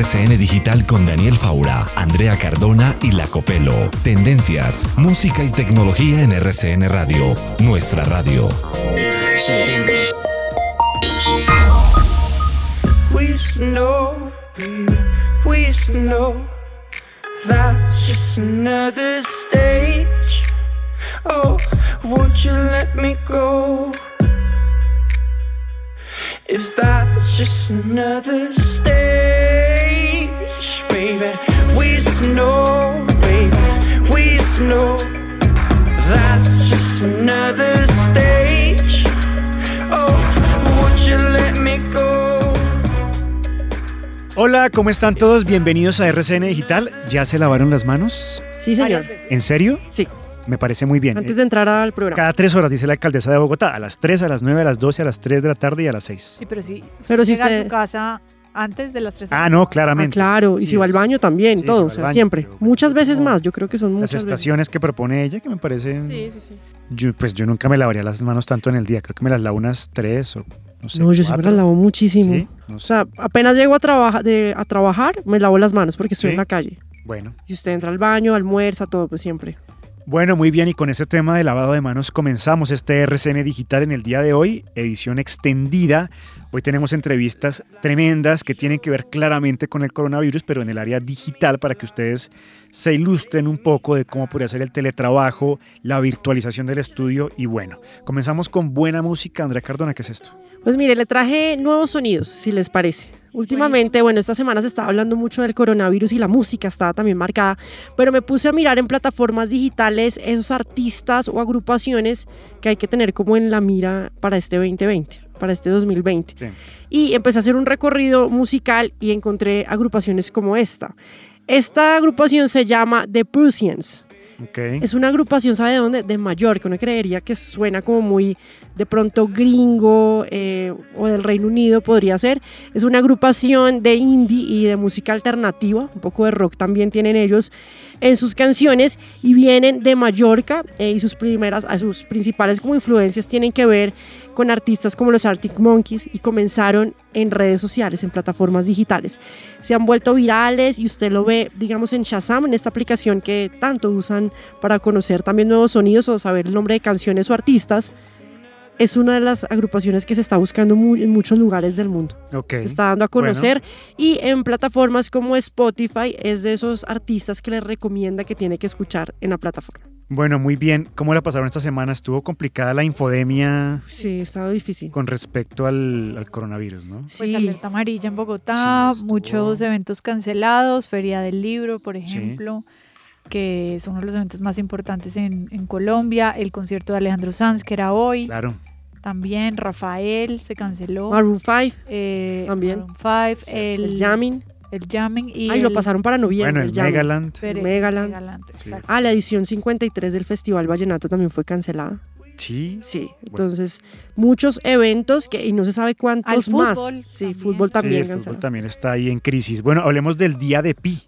RCN Digital con Daniel Faura, Andrea Cardona y La Copelo. Tendencias, música y tecnología en RCN Radio, nuestra radio. Oh, would you let me go? If that's just another stage, know, baby, we know that's just another stage. Oh, would you let me go? Hola, ¿cómo están todos? Bienvenidos a RCN Digital. ¿Ya se lavaron las manos? Sí, señor. ¿En serio? Sí. Me parece muy bien. Antes de entrar al programa. Cada tres horas, dice la alcaldesa de Bogotá, a las 3, a las 9, a las 12, a las 3 de la tarde y a las 6. Sí, pero si, Pero si llega a usted- su casa antes de las 3 Ah, no, Ah, claramente. claro, y Sí, si va al baño también, sí, todo, o sea, baño, siempre. Muchas veces más, yo creo que son Las muchas veces. estaciones que propone ella, que me parecen... Sí, sí, sí. Yo, pues yo nunca me lavaría las manos tanto en el día. Creo que me las lavo unas 3 o no sé. No, yo siempre las lavo muchísimo. Sí, no O sea, apenas llego a, trabaja- de- a trabajar, me lavo las manos porque estoy Sí. en la calle. Bueno. Si usted entra al baño, almuerza, todo, pues siempre. Bueno, muy bien, y con ese tema de lavado de manos comenzamos este RCN Digital en el día de hoy, edición extendida. Hoy tenemos entrevistas tremendas que tienen que ver claramente con el coronavirus, pero en el área digital para que ustedes se ilustren un poco de cómo podría ser el teletrabajo, la virtualización del estudio y bueno, comenzamos con buena música. Andrea Cardona, ¿qué es esto? Pues mire, le traje nuevos sonidos, si les parece. Últimamente, bueno, esta semana se estaba hablando mucho del coronavirus y la música estaba también marcada, pero me puse a mirar en plataformas digitales esos artistas o agrupaciones que hay que tener como en la mira para este 2020, para este 2020. Sí. Y empecé a hacer un recorrido musical y encontré agrupaciones como esta. Esta agrupación se llama The Prussians. Ok. Es una agrupación, ¿sabe de dónde? De Mallorca. Uno creería que suena como muy de pronto gringo eh, o del Reino Unido podría ser. Es una agrupación de indie y de música alternativa, un poco de rock también tienen ellos en sus canciones y vienen de Mallorca eh, y sus primeras, a sus principales como influencias tienen que ver con artistas como los Arctic Monkeys y comenzaron en redes sociales, en plataformas digitales. Se han vuelto virales y usted lo ve, digamos, en Shazam, en esta aplicación que tanto usan para conocer también nuevos sonidos o saber el nombre de canciones o artistas. Es una de las agrupaciones que se está buscando mu- en muchos lugares del mundo. Ok. Se está dando a conocer y en plataformas como Spotify es de esos artistas que les recomienda que tiene que escuchar en la plataforma. Bueno, muy bien. ¿Cómo la pasaron esta semana? Estuvo complicada la infodemia Sí, ha estado difícil. con respecto al, al coronavirus, ¿no? Pues Sí. alerta amarilla en Bogotá, Sí, estuvo- muchos eventos cancelados, Feria del Libro, por ejemplo, que es uno de los eventos más importantes en, en Colombia, el concierto de Alejandro Sanz, que era hoy, Claro. también Rafael se canceló. Maroon 5, eh, también. Maroon five, el, el, jamming. El Jamming y Ay, lo el pasaron para noviembre. Bueno, el Jamming. Megaland. Pérez, Megaland. Megaland. Ah, la edición 53 del Festival Vallenato también fue cancelada. Sí. Sí, entonces muchos eventos que y no se sabe cuántos más. Sí, también. fútbol Sí, también el fútbol también está ahí en crisis. Bueno, hablemos del día de Pi.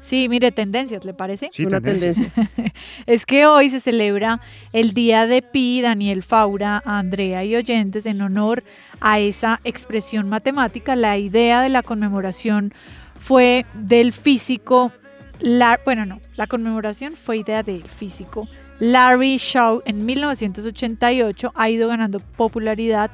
Sí, mire, tendencias, ¿le parece? Sí, una tendencia. tendencia. Es que hoy se celebra el Día de Pi, Daniel Faura, Andrea y oyentes en honor a esa expresión matemática. La idea de la conmemoración fue del físico, Lar- bueno, no, la conmemoración fue idea del físico Larry Shaw en 1988. Ha ido ganando popularidad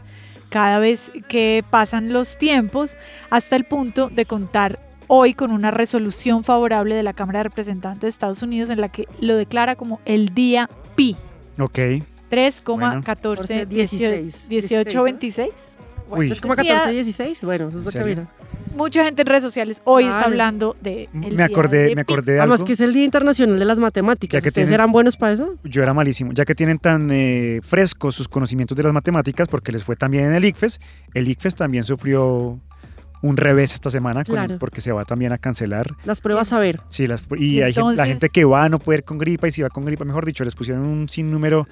cada vez que pasan los tiempos hasta el punto de contar hoy con una resolución favorable de la Cámara de Representantes de Estados Unidos en la que lo declara como el día pi. Ok. 3,14, 16, 18, 26. Uy. Es como 14, 16. Bueno, eso es ¿En lo que serio? Mucha gente en redes sociales hoy está hablando de. el Me acordé, de me acordé de Además algo. que es el Día Internacional de las Matemáticas. Ya que ¿Ustedes tienen- eran buenos para eso? Yo era malísimo. Ya que tienen tan eh, frescos sus conocimientos de las matemáticas, porque les fue también en el ICFES, el ICFES también sufrió un revés esta semana porque se va también a cancelar. Las pruebas a ver. Sí, las, y Y hay la gente que va no puede ir con gripa y si va con gripa, mejor dicho, les pusieron un sinnúmero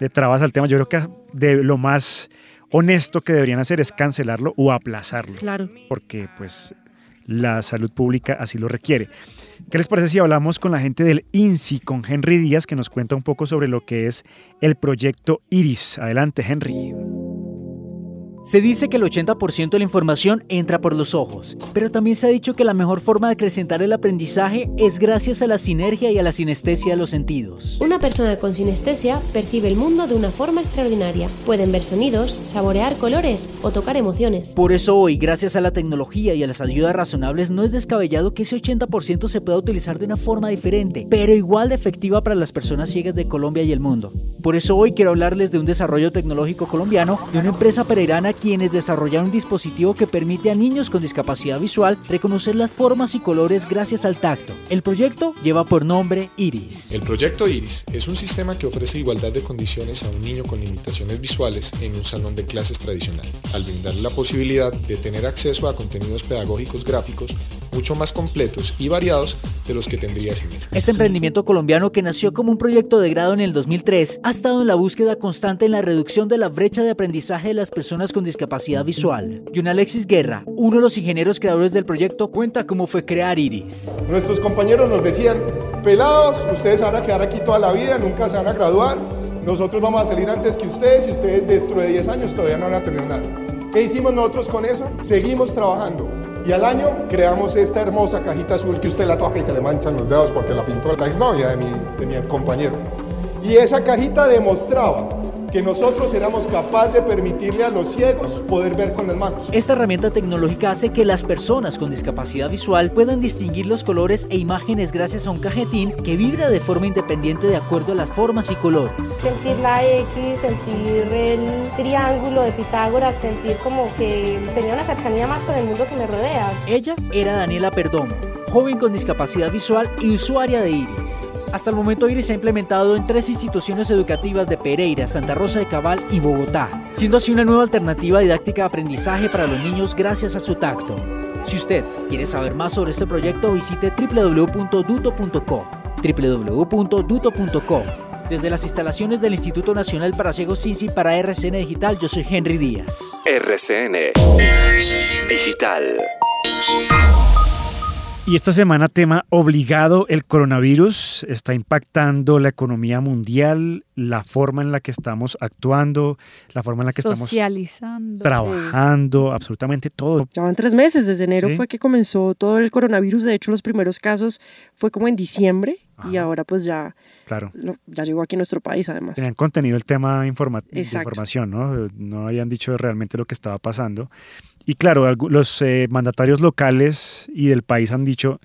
de trabas al tema. Yo creo que de lo más honesto que deberían hacer es cancelarlo o aplazarlo, Claro. porque pues la salud pública así lo requiere. ¿Qué les parece si hablamos con la gente del INSI, con Henry Díaz, que nos cuenta un poco sobre lo que es el proyecto Iris? Adelante, Henry. Se dice que el 80% de la información entra por los ojos, pero también se ha dicho que la mejor forma de acrecentar el aprendizaje es gracias a la sinergia y a la sinestesia de los sentidos. Una persona con sinestesia percibe el mundo de una forma extraordinaria. Pueden ver sonidos, saborear colores o tocar emociones. Por eso hoy, gracias a la tecnología y a las ayudas razonables, no es descabellado que ese 80% se pueda utilizar de una forma diferente, pero igual de efectiva para las personas ciegas de Colombia y el mundo. Por eso hoy quiero hablarles de un desarrollo tecnológico colombiano de una empresa pereirana quienes desarrollaron un dispositivo que permite a niños con discapacidad visual reconocer las formas y colores gracias al tacto. El proyecto lleva por nombre Iris. El proyecto IRIS es un sistema que ofrece igualdad de condiciones a un niño con limitaciones visuales en un salón de clases tradicional, al brindarle la posibilidad de tener acceso a contenidos pedagógicos gráficos mucho más completos y variados de los que tendría sin él. Este emprendimiento colombiano que nació como un proyecto de grado en el 2003 ha estado en la búsqueda constante en la reducción de la brecha de aprendizaje de las personas con discapacidad visual. John Alexis Guerra, uno de los ingenieros creadores del proyecto, cuenta cómo fue crear Iris. Nuestros compañeros nos decían, pelados, ustedes van a quedar aquí toda la vida, nunca se van a graduar, nosotros vamos a salir antes que ustedes y ustedes dentro de 10 años todavía no van a tener nada. ¿Qué hicimos nosotros con eso? Seguimos trabajando. Y al año creamos esta hermosa cajita azul que usted la toca y se le manchan los dedos porque la pintó la exnovia de mi, de mi compañero. Y esa cajita demostraba que nosotros éramos capaces de permitirle a los ciegos poder ver con las manos. Esta herramienta tecnológica hace que las personas con discapacidad visual puedan distinguir los colores e imágenes gracias a un cajetín que vibra de forma independiente de acuerdo a las formas y colores. Sentir la X, sentir el triángulo de Pitágoras, sentir como que tenía una cercanía más con el mundo que me rodea. Ella era Daniela Perdomo, joven con discapacidad visual y usuaria de Iris. Hasta el momento Iris se ha implementado en tres instituciones educativas de Pereira, Santa Rosa de Cabal y Bogotá, siendo así una nueva alternativa didáctica de aprendizaje para los niños gracias a su tacto. Si usted quiere saber más sobre este proyecto, visite www.duto.com. www.duto.com. Desde las instalaciones del Instituto Nacional para Ciegos CINCI para RCN Digital, yo soy Henry Díaz. RCN Digital. Y esta semana tema obligado, el coronavirus está impactando la economía mundial, la forma en la que estamos actuando, la forma en la que estamos Socializando. trabajando, absolutamente todo. Ya van tres meses, desde enero Sí. fue que comenzó todo el coronavirus. De hecho, los primeros casos fue como en diciembre y ahora pues ya, Claro. lo- ya llegó aquí a nuestro país además. Tenían contenido el tema informa- de Exacto. información, ¿no? No habían dicho realmente lo que estaba pasando. Y claro, los eh, mandatarios locales y del país han dicho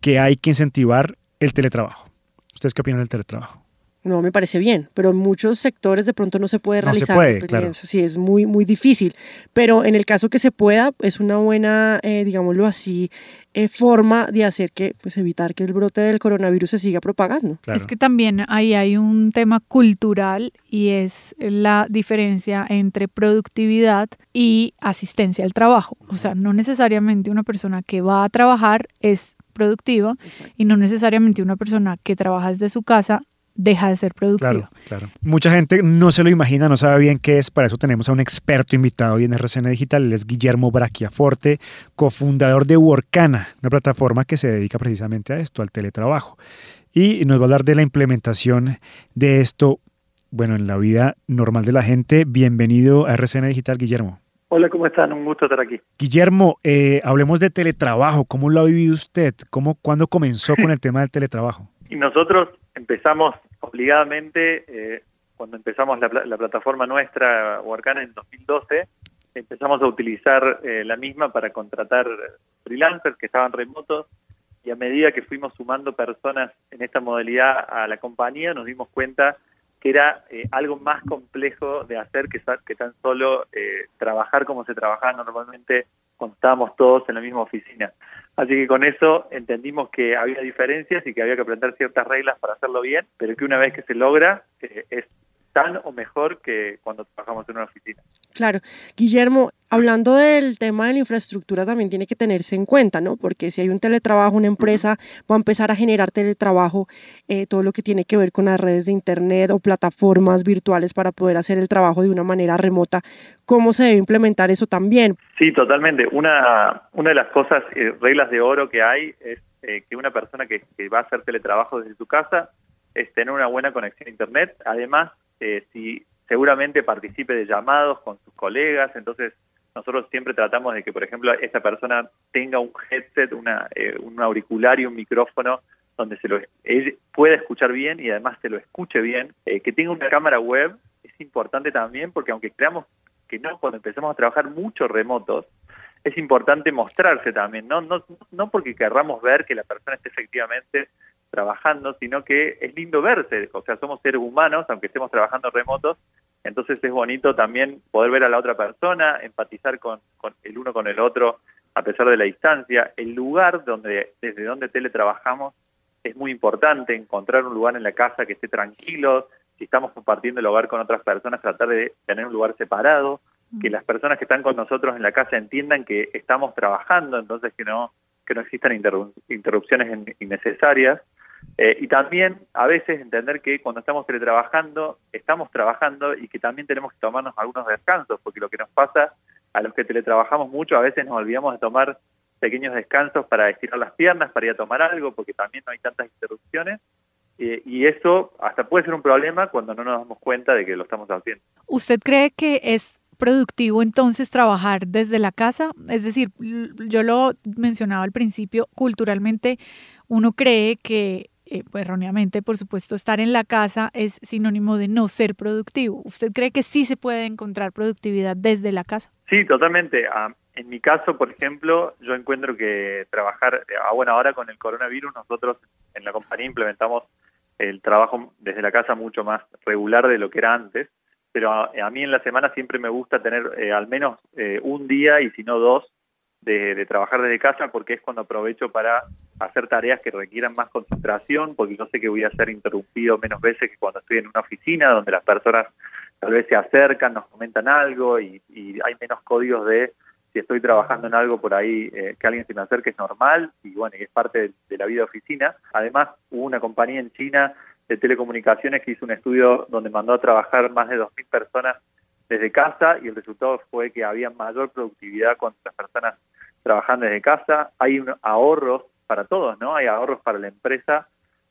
que hay que incentivar el teletrabajo. ¿Ustedes qué opinan del teletrabajo? No, me parece bien, pero en muchos sectores de pronto no se puede No se realizar. puede, porque claro. eso Sí, es muy, muy difícil. Pero en el caso que se pueda, es una buena, eh, digámoslo así, eh, forma de hacer que, pues evitar que el brote del coronavirus se siga propagando. Es que también ahí hay un tema cultural y es la diferencia entre productividad y asistencia al trabajo. O sea, no necesariamente una persona que va a trabajar es productiva y no necesariamente una persona que trabaja desde su casa deja de ser productiva. Claro, claro. Mucha gente no se lo imagina, no sabe bien qué es. Para eso tenemos a un experto invitado hoy en RCN Digital. Él es Guillermo Brachiaforte, cofundador de Workana, una plataforma que se dedica precisamente a esto, al teletrabajo. Y nos va a hablar de la implementación de esto, bueno, en la vida normal de la gente. Bienvenido a RCN Digital, Guillermo. Hola, ¿cómo están? Un gusto estar aquí. Guillermo, eh, hablemos de teletrabajo. ¿Cómo lo ha vivido usted? ¿Cómo, ¿Cuándo comenzó con el tema del teletrabajo? Y nosotros empezamos obligadamente, eh, cuando empezamos la, pla- la plataforma nuestra, Workana, en 2012, empezamos a utilizar eh, la misma para contratar freelancers que estaban remotos y a medida que fuimos sumando personas en esta modalidad a la compañía, nos dimos cuenta que era eh, algo más complejo de hacer que, que tan solo eh, trabajar como se trabajaba normalmente cuando estábamos todos en la misma oficina. Así que con eso entendimos que había diferencias y que había que aprender ciertas reglas para hacerlo bien, pero que una vez que se logra eh, es tan o mejor que cuando trabajamos en una oficina. Claro. Guillermo, hablando del tema de la infraestructura también tiene que tenerse en cuenta, ¿no? Porque si hay un teletrabajo, una empresa va a empezar a generar teletrabajo, eh, todo lo que tiene que ver con las redes de Internet o plataformas virtuales para poder hacer el trabajo de una manera remota. ¿Cómo se debe implementar eso también? Sí, totalmente. Una, una de las cosas, eh, reglas de oro que hay es eh, que una persona que, que va a hacer teletrabajo desde su casa es tener una buena conexión a Internet. Además, eh, si seguramente participe de llamados con sus colegas, entonces nosotros siempre tratamos de que, por ejemplo, esta persona tenga un headset, una, eh, un auricular y un micrófono donde se lo él pueda escuchar bien y además se lo escuche bien, eh, que tenga una cámara web es importante también porque aunque creamos que no, cuando empezamos a trabajar mucho remotos, es importante mostrarse también, no, no, no porque querramos ver que la persona esté efectivamente trabajando, sino que es lindo verse, o sea, somos seres humanos, aunque estemos trabajando remotos, entonces es bonito también poder ver a la otra persona, empatizar con, con el uno con el otro a pesar de la distancia. El lugar donde desde donde teletrabajamos es muy importante, encontrar un lugar en la casa que esté tranquilo, si estamos compartiendo el hogar con otras personas, tratar de tener un lugar separado, que las personas que están con nosotros en la casa entiendan que estamos trabajando, entonces que no que no existan interru- interrupciones in- innecesarias. Eh, y también a veces entender que cuando estamos teletrabajando, estamos trabajando y que también tenemos que tomarnos algunos descansos, porque lo que nos pasa a los que teletrabajamos mucho, a veces nos olvidamos de tomar pequeños descansos para estirar las piernas, para ir a tomar algo, porque también no hay tantas interrupciones. Eh, y eso hasta puede ser un problema cuando no nos damos cuenta de que lo estamos haciendo. ¿Usted cree que es productivo entonces trabajar desde la casa? Es decir, yo lo mencionaba al principio, culturalmente uno cree que, eh, pues, erróneamente, por supuesto, estar en la casa es sinónimo de no ser productivo. ¿Usted cree que sí se puede encontrar productividad desde la casa? Sí, totalmente. Ah, en mi caso, por ejemplo, yo encuentro que trabajar, eh, ah, bueno, ahora con el coronavirus, nosotros en la compañía implementamos el trabajo desde la casa mucho más regular de lo que era antes, pero a, a mí en la semana siempre me gusta tener eh, al menos eh, un día y si no dos de, de trabajar desde casa porque es cuando aprovecho para hacer tareas que requieran más concentración, porque yo sé que voy a ser interrumpido menos veces que cuando estoy en una oficina donde las personas tal vez se acercan, nos comentan algo y, y hay menos códigos de si estoy trabajando en algo por ahí eh, que alguien se me acerque es normal y bueno, y es parte de, de la vida de oficina. Además, hubo una compañía en China de telecomunicaciones que hizo un estudio donde mandó a trabajar más de 2.000 personas desde casa y el resultado fue que había mayor productividad cuando las personas trabajan desde casa. Hay un ahorros para todos, ¿no? Hay ahorros para la empresa,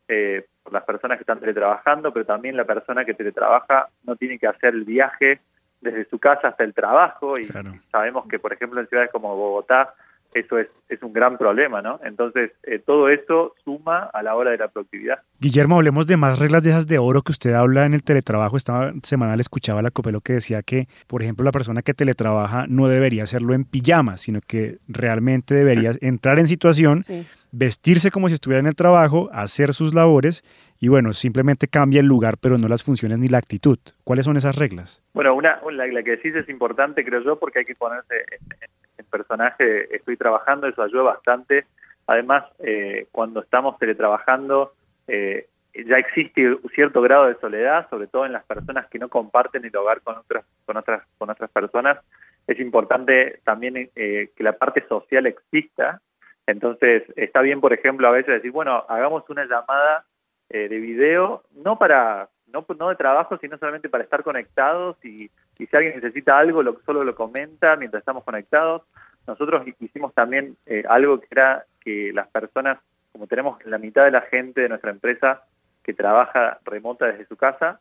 eh, por las personas que están teletrabajando, pero también la persona que teletrabaja no tiene que hacer el viaje desde su casa hasta el trabajo y sabemos que, por ejemplo, en ciudades como Bogotá, eso es, es un gran problema, ¿no? Entonces, eh, todo eso suma a la hora de la productividad. Guillermo, hablemos de más reglas de esas de oro que usted habla en el teletrabajo. Esta semana le escuchaba a la Copelo que decía que, por ejemplo, la persona que teletrabaja no debería hacerlo en pijama, sino que realmente debería entrar en situación, vestirse como si estuviera en el trabajo, hacer sus labores y bueno, simplemente cambia el lugar, pero no las funciones ni la actitud. ¿Cuáles son esas reglas? Bueno, una, la, que decís es importante, creo yo, porque hay que ponerse en, personaje. Estoy trabajando, eso ayuda bastante. Además, eh, cuando estamos teletrabajando, eh, ya existe un cierto grado de soledad, sobre todo en las personas que no comparten el hogar con otras, con otras, con otras personas. Es importante también eh, que la parte social exista. Entonces, está bien, por ejemplo, a veces decir, bueno, hagamos una llamada eh, de video, no para no, no de trabajo, sino solamente para estar conectados y, y si alguien necesita algo, lo, solo lo comenta mientras estamos conectados. Nosotros hicimos también eh, algo que era que las personas, como tenemos la mitad de la gente de nuestra empresa que trabaja remota desde su casa,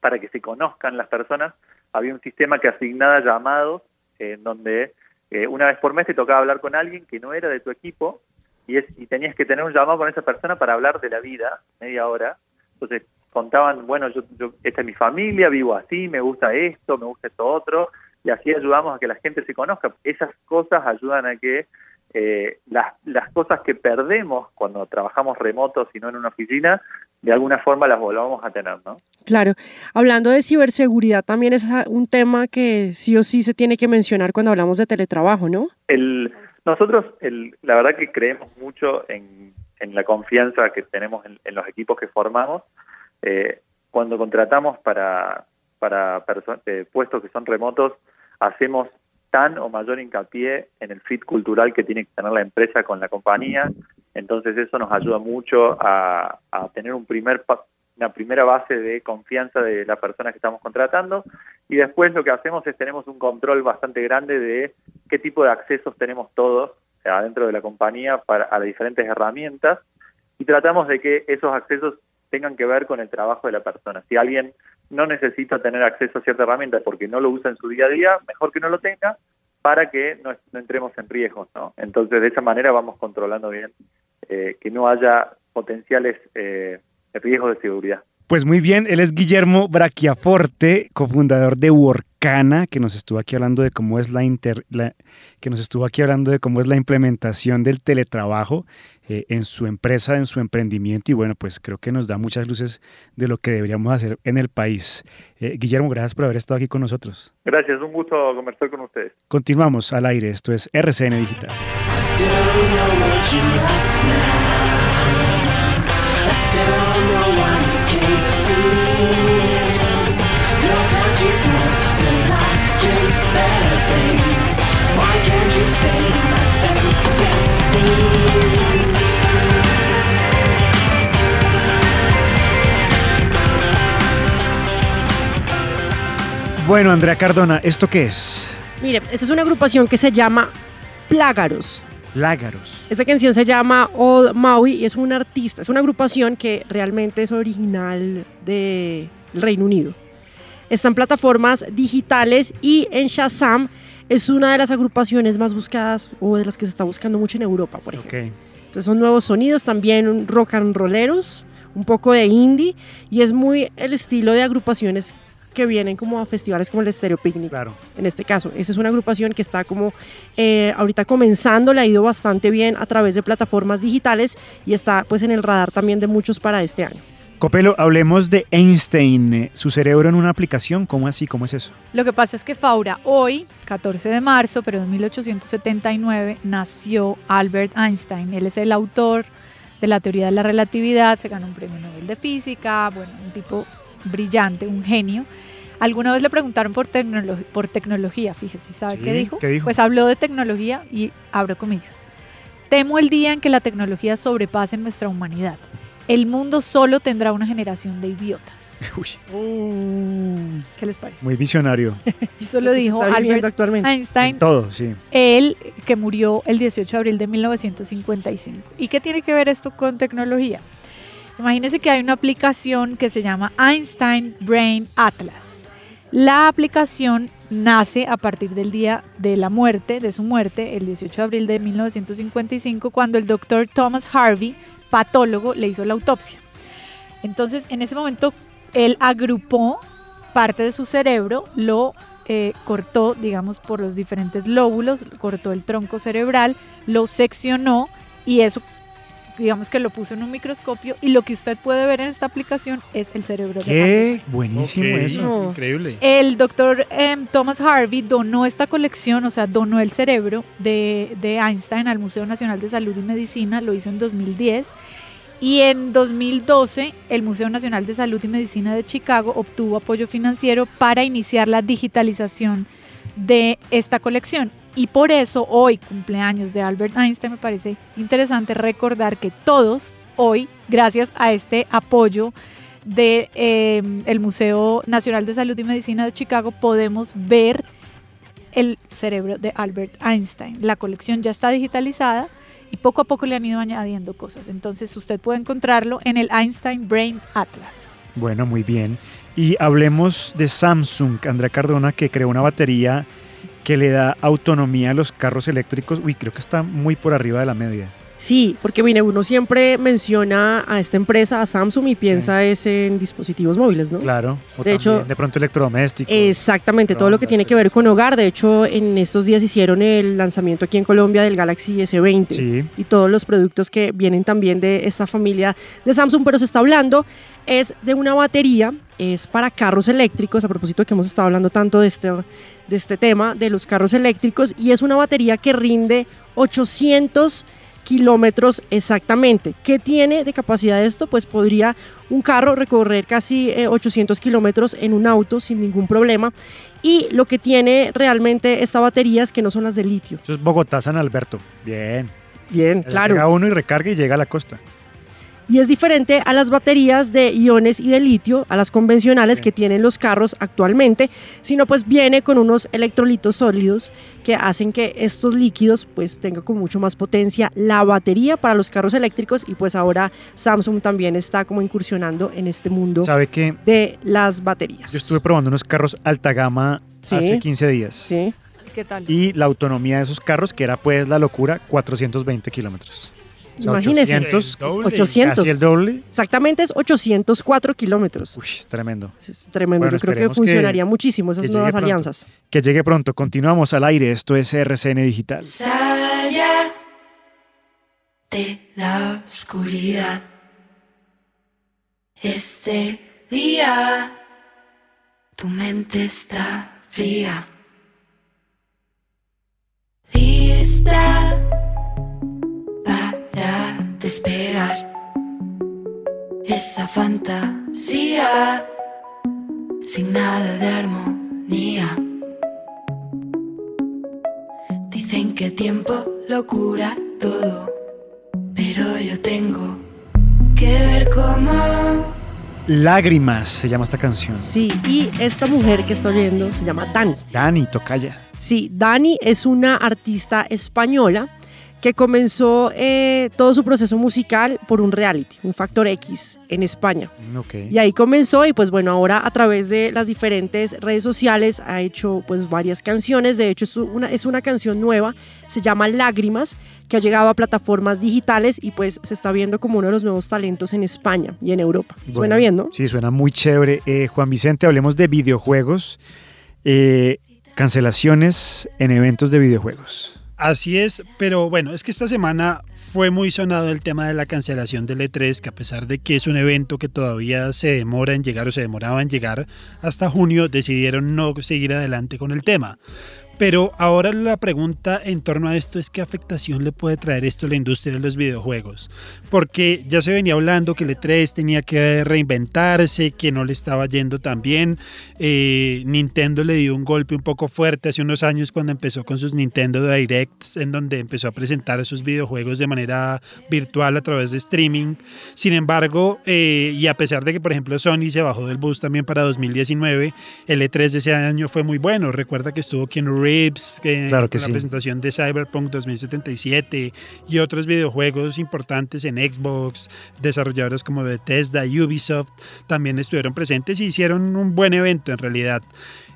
para que se conozcan las personas, había un sistema que asignaba llamados en donde eh, una vez por mes te tocaba hablar con alguien que no era de tu equipo y, es, y tenías que tener un llamado con esa persona para hablar de la vida, media hora. Entonces contaban, bueno, yo, yo, esta es mi familia, vivo así, me gusta esto, me gusta esto otro, y así ayudamos a que la gente se conozca. Esas cosas ayudan a que eh, las, las cosas que perdemos cuando trabajamos remotos y no en una oficina, de alguna forma las volvamos a tener, ¿no? Claro. Hablando de ciberseguridad, también es un tema que sí o sí se tiene que mencionar cuando hablamos de teletrabajo, ¿no? El, nosotros, el, la verdad que creemos mucho en, la confianza que tenemos en, los equipos que formamos. Eh, cuando contratamos para, para eh, puestos que son remotos, hacemos tan o mayor hincapié en el fit cultural que tiene que tener la empresa con la compañía. Entonces eso nos ayuda mucho a, tener un primer una primera base de confianza de la persona que estamos contratando y después lo que hacemos es tenemos un control bastante grande de qué tipo de accesos tenemos todos adentro de la compañía para a las diferentes herramientas y tratamos de que esos accesos tengan que ver con el trabajo de la persona. Si alguien no necesita tener acceso a cierta herramienta porque no lo usa en su día a día, mejor que no lo tenga para que no, entremos en riesgos, ¿no? Entonces de esa manera vamos controlando bien eh, que no haya potenciales eh, riesgos de seguridad. Pues muy bien, él es Guillermo Brachiaforte, cofundador de Workana, que nos estuvo aquí hablando de cómo es la, que nos estuvo aquí hablando de cómo es la implementación del teletrabajo eh, en su empresa, en su emprendimiento y bueno, pues creo que nos da muchas luces de lo que deberíamos hacer en el país. Eh, Guillermo, gracias por haber estado aquí con nosotros. Gracias, un gusto conversar con ustedes. Continuamos al aire, esto es RCN Digital. Bueno, Andrea Cardona, ¿esto qué es? Mire, esa es una agrupación que se llama Plágaros. Lágaros. Esta canción se llama Old Maui y es un artista, es una agrupación que realmente es original del Reino Unido. Está en plataformas digitales y en Shazam es una de las agrupaciones más buscadas o de las que se está buscando mucho en Europa, por ejemplo. Entonces son nuevos sonidos, también rock and rolleros, un poco de indie y es muy el estilo de agrupaciones que vienen como a festivales como el Stereo Picnic. Claro. En este caso, esa es una agrupación que está como eh, ahorita comenzando, le ha ido bastante bien a través de plataformas digitales y está pues en el radar también de muchos para este año. Copelo, hablemos de Einstein, su cerebro en una aplicación, ¿cómo así? ¿Cómo es eso? Lo que pasa es que Faura, hoy, 14 de marzo, pero en 1879, nació Albert Einstein. Él es el autor de la teoría de la relatividad, se ganó un premio Nobel de Física, bueno, un tipo brillante, un genio. Alguna vez le preguntaron por, por tecnología, fíjese, ¿sabe qué, dijo? Pues habló de tecnología y abro comillas. Temo el día en que la tecnología sobrepase nuestra humanidad. El mundo solo tendrá una generación de idiotas. ¿Qué les parece? Muy visionario. Eso lo dijo Albert Einstein. todo, sí. Él que murió el 18 de abril de 1955. ¿Y qué tiene que ver esto con tecnología? Imagínense que hay una aplicación que se llama Einstein Brain Atlas. La aplicación nace a partir del día de la muerte, de su muerte, el 18 de abril de 1955, cuando el doctor Thomas Harvey, patólogo, le hizo la autopsia. Entonces, en ese momento, él agrupó parte de su cerebro, lo eh, cortó, digamos, por los diferentes lóbulos, cortó el tronco cerebral, lo seccionó y eso digamos que lo puso en un microscopio y lo que usted puede ver en esta aplicación es el cerebro de Qué buenísimo Ok, eso. Increíble. el doctor em, Thomas Harvey donó esta colección, o sea, donó el cerebro de, de Einstein al Museo Nacional de Salud y Medicina, lo hizo en 2010. Y en 2012, el Museo Nacional de Salud y Medicina de Chicago obtuvo apoyo financiero para iniciar la digitalización de esta colección. Y por eso hoy, cumpleaños de Albert Einstein, me parece interesante recordar que todos hoy, gracias a este apoyo del de, eh, Museo Nacional de Salud y Medicina de Chicago, podemos ver el cerebro de Albert Einstein. La colección ya está digitalizada y poco a poco le han ido añadiendo cosas. Entonces usted puede encontrarlo en el Einstein Brain Atlas. Bueno, muy bien. Y hablemos de Samsung, Andrea Cardona, que creó una batería que le da autonomía a los carros eléctricos. Uy, creo que está muy por arriba de la media. Sí, porque mire, uno siempre menciona a esta empresa, a Samsung, y piensa es en dispositivos móviles, ¿no? Claro. O De hecho, también de pronto electrodomésticos. Exactamente, todo lo que tiene que ver con hogar. De hecho, en estos días hicieron el lanzamiento aquí en Colombia del Galaxy S20 Sí. y todos los productos que vienen también de esta familia de Samsung, pero se está hablando es de una batería, es para carros eléctricos, a propósito que hemos estado hablando tanto de este, de este tema, de los carros eléctricos, y es una batería que rinde 800 kilómetros exactamente. ¿Qué tiene de capacidad esto? Pues podría un carro recorrer casi eh, 800 kilómetros en un auto sin ningún problema. Y lo que tiene realmente esta batería es que no son las de litio. Eso es Bogotá, San Alberto. Bien. Bien, claro. Llega uno y recarga y llega a la costa. Y es diferente a las baterías de iones y de litio, a las convencionales que tienen los carros actualmente, sino pues viene con unos electrolitos sólidos que hacen que estos líquidos pues tengan con mucho más potencia la batería para los carros eléctricos y pues ahora Samsung también está como incursionando en este mundo ¿Sabe qué? de las baterías. Yo estuve probando unos carros alta gama Sí. hace 15 días. Sí. ¿Qué tal? Y la autonomía de esos carros, que era pues la locura, 420 kilómetros. O sea, Imagínese. 800, El doble. 800. Casi el doble. Exactamente es 804 kilómetros. Uy, es tremendo. Es tremendo, Bueno, yo creo que funcionaría muchísimo esas nuevas pronto. alianzas. Que llegue pronto. Continuamos al aire. Esto es RCN Digital. Sal ya de la oscuridad. Este día tu mente está fría. Lista despegar esa fantasía sin nada de armonía. Dicen que el tiempo lo cura todo, pero yo tengo que ver cómo Lágrimas se llama esta canción. Sí, y esta mujer que está oyendo se llama Dani. Dani, tocaya. Sí, Dani es una artista española que comenzó eh, todo su proceso musical por un reality, un Factor X en España. Y ahí comenzó y pues bueno, ahora a través de las diferentes redes sociales ha hecho pues varias canciones, de hecho es una, es una canción nueva, se llama Lágrimas, que ha llegado a plataformas digitales y pues se está viendo como uno de los nuevos talentos en España y en Europa. Suena bien, ¿no? Sí, suena muy chévere. Eh, Juan Vicente, hablemos de videojuegos. Eh, cancelaciones en eventos de videojuegos. Así es, pero bueno, es que esta semana fue muy sonado el tema de la cancelación del E3, que a pesar de que es un evento que todavía se demora en llegar o se demoraba en llegar hasta junio, decidieron no seguir adelante con el tema. Pero ahora la pregunta en torno a esto es qué afectación le puede traer esto a la industria de los videojuegos. Porque ya se venía hablando que el E3 tenía que reinventarse, que no le estaba yendo tan bien. Eh, Nintendo le dio un golpe un poco fuerte hace unos años cuando empezó con sus Nintendo Directs, en donde empezó a presentar sus videojuegos de manera virtual a través de streaming. Sin embargo, eh, y a pesar de que, por ejemplo, Sony se bajó del bus también para 2019, el E3 de ese año fue muy bueno. Recuerda que estuvo Keanu Reeves eh, Claro que con la sí. presentación de Cyberpunk 2077 y otros videojuegos importantes en Xbox, desarrolladores como Bethesda y Ubisoft también estuvieron presentes y hicieron un buen evento en realidad.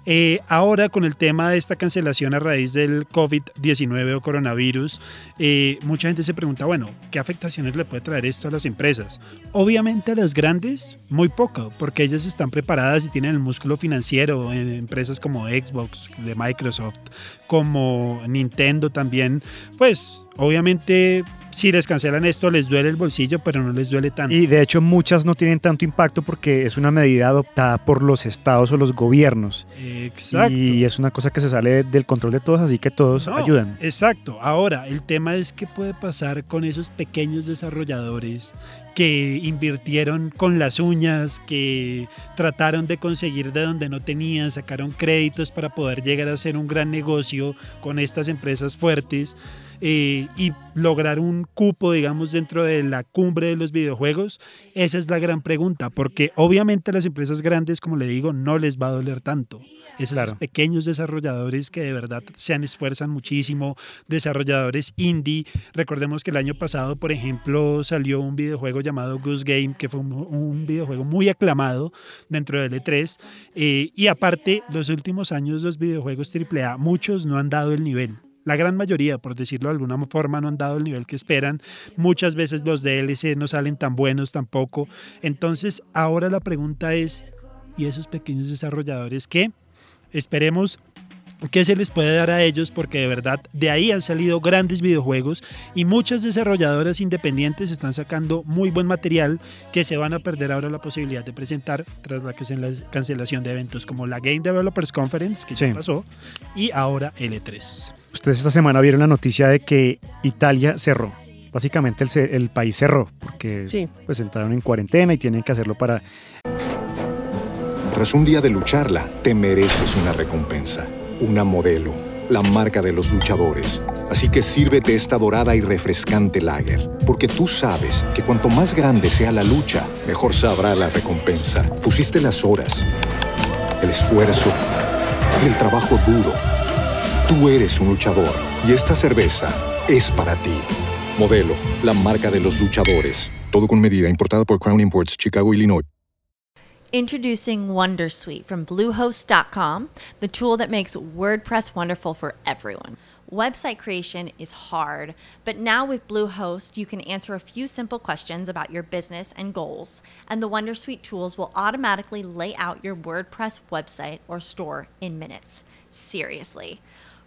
Eh, ahora con el tema de esta cancelación a raíz del COVID-19 o coronavirus, eh, mucha gente se pregunta, bueno, ¿qué afectaciones le puede traer esto a las empresas? Obviamente a las grandes, muy poco, porque ellas están preparadas y tienen el músculo financiero en empresas como Xbox, de Microsoft, como Nintendo también, pues obviamente si les cancelan esto les duele el bolsillo, pero no les duele tanto. Y de hecho muchas no tienen tanto impacto porque es una medida adoptada por los estados o los gobiernos. Exacto. Y es una cosa que se sale del control de todos, así que todos No, ayudan. Exacto. Ahora, el tema es qué puede pasar con esos pequeños desarrolladores que invirtieron con las uñas, que trataron de conseguir de donde no tenían, sacaron créditos para poder llegar a hacer un gran negocio con estas empresas fuertes. Eh, y lograr un cupo, digamos, dentro de la cumbre de los videojuegos? Esa es la gran pregunta, porque obviamente a las empresas grandes, como le digo, no les va a doler tanto. Esos Claro. pequeños desarrolladores que de verdad se han esfuerzan muchísimo, desarrolladores indie. Recordemos que el año pasado, por ejemplo, salió un videojuego llamado Goose Game, que fue un, un videojuego muy aclamado dentro del E3. eh, y aparte, los últimos años los videojuegos AAA, muchos no han dado el nivel. La gran mayoría, por decirlo de alguna forma, no han dado el nivel que esperan. Muchas veces los DLC no salen tan buenos tampoco. Entonces, ahora la pregunta es, ¿y esos pequeños desarrolladores qué? Esperemos qué se les puede dar a ellos porque de verdad de ahí han salido grandes videojuegos y muchas desarrolladoras independientes están sacando muy buen material que se van a perder ahora la posibilidad de presentar tras la cancela- cancelación de eventos como la Game Developers Conference que Sí. ya pasó y ahora L3. Ustedes esta semana vieron la noticia de que Italia cerró. Básicamente el, país cerró porque Sí. pues entraron en cuarentena y tienen que hacerlo para... Tras un día de lucharla, te mereces una recompensa, una modelo, la marca de los luchadores. Así que sírvete esta dorada y refrescante lager, porque tú sabes que cuanto más grande sea la lucha, mejor sabrá la recompensa. Pusiste las horas, el esfuerzo, el trabajo duro. Tú eres un luchador y esta cerveza es para ti. Modelo, la marca de los luchadores. Todo con medida, importada por Crown Imports, Chicago, Illinois. Introducing Wondersuite from Bluehost.com, the tool that makes WordPress wonderful for everyone. Website creation is hard, but now with Bluehost, you can answer a few simple questions about your business and goals, and the Wondersuite tools will automatically lay out your WordPress website or store in minutes. Seriously.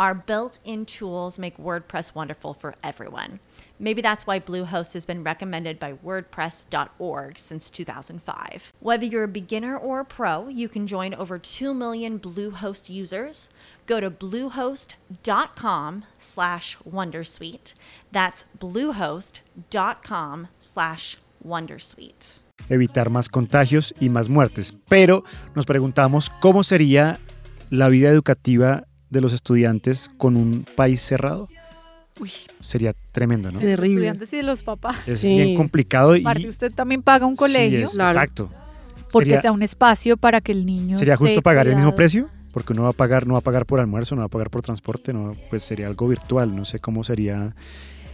Our built in tools make WordPress wonderful for everyone. Maybe that's why Bluehost has been recommended by WordPress.org since 2005. Whether you're a beginner or a pro, you can join over 2 million Bluehost users. Go to bluehost.com slash Wondersuite. That's bluehost.com slash Wondersuite. evitar más contagios y más muertes. Pero nos preguntamos cómo sería la vida educativa de los estudiantes con un país cerrado. Uy. Sería tremendo, ¿no? De los estudiantes y de los papás. Es bien complicado y Aparte, usted también paga un colegio. Sí, es- exacto. Porque Sería- sea un espacio para que el niño. ¿Sería esté justo pagar el mismo precio? Porque uno va a pagar, no va a pagar por almuerzo, no va a pagar por transporte, no, pues sería algo virtual, no sé cómo sería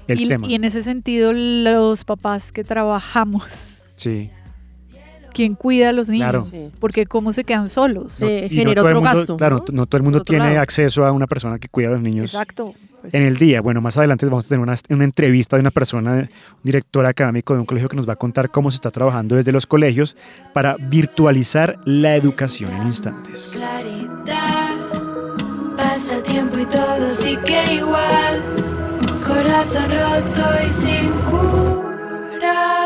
el y, tema. y en ese sentido, los papás que trabajamos, Sí. ¿Quién cuida a los niños? Claro. Porque cómo se quedan solos. No- y no todo el mundo- Claro, no todo el mundo tiene acceso a una persona que cuida a los niños Exacto. Pues en el día. Bueno, más adelante vamos a tener una, una entrevista de una persona, un director académico de un colegio que nos va a contar cómo se está trabajando desde los colegios para virtualizar la educación en instantes. claridad. Pasa tiempo y todo sigue igual. Corazón roto y sin cura.